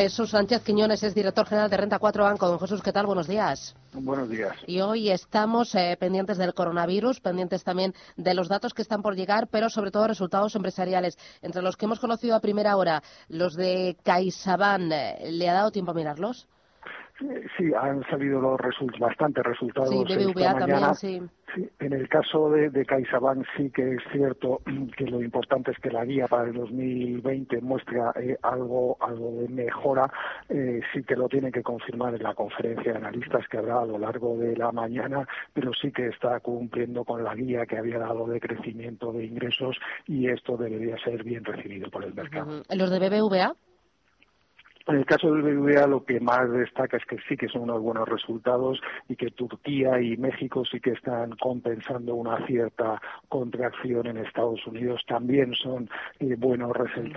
Jesús Sánchez Quiñones es director general de Renta 4 Banco. Don Jesús, ¿qué tal? Buenos días. Buenos días. Y hoy estamos eh, pendientes del coronavirus, pendientes también de los datos que están por llegar, pero sobre todo resultados empresariales. Entre los que hemos conocido a primera hora, los de CaixaBank, eh, ¿le ha dado tiempo a mirarlos? Sí, han salido los bastantes resultados. Sí, BBVA también, sí. En el caso de, de CaixaBank sí que es cierto que lo importante es que la guía para el 2020 muestra eh, algo, algo de mejora. Eh, sí que lo tiene que confirmar en la conferencia de analistas que habrá a lo largo de la mañana, pero sí que está cumpliendo con la guía que había dado de crecimiento de ingresos y esto debería ser bien recibido por el mercado. ¿Los de BBVA? En el caso del BBVA lo que más destaca es que sí que son unos buenos resultados y que Turquía y México sí que están compensando una cierta contracción en Estados Unidos. También son eh, buenos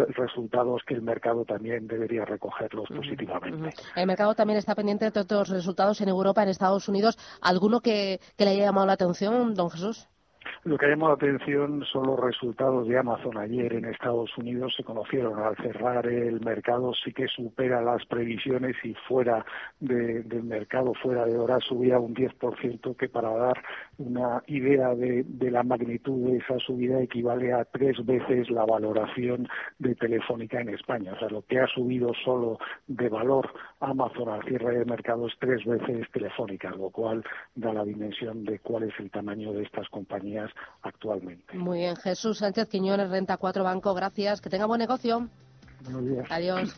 resultados que el mercado también debería recogerlos positivamente. El mercado también está pendiente de todos los resultados en Europa, en Estados Unidos. ¿Alguno que le haya llamado la atención, don Jesús? Lo que ha llamado la atención son los resultados de Amazon ayer en Estados Unidos. Se conocieron al cerrar el mercado, sí que supera las previsiones y fuera del mercado, fuera de hora, subía un 10%, que para dar una idea de, la magnitud de esa subida equivale a tres veces la valoración de Telefónica en España. O sea, lo que ha subido solo de valor Amazon al cierre de mercado es tres veces Telefónica, lo cual da la dimensión de cuál es el tamaño de estas compañías actualmente. Muy bien, Jesús Sánchez Quiñones, Renta 4 Banco, gracias. Que tenga buen negocio. Buenos días. Adiós.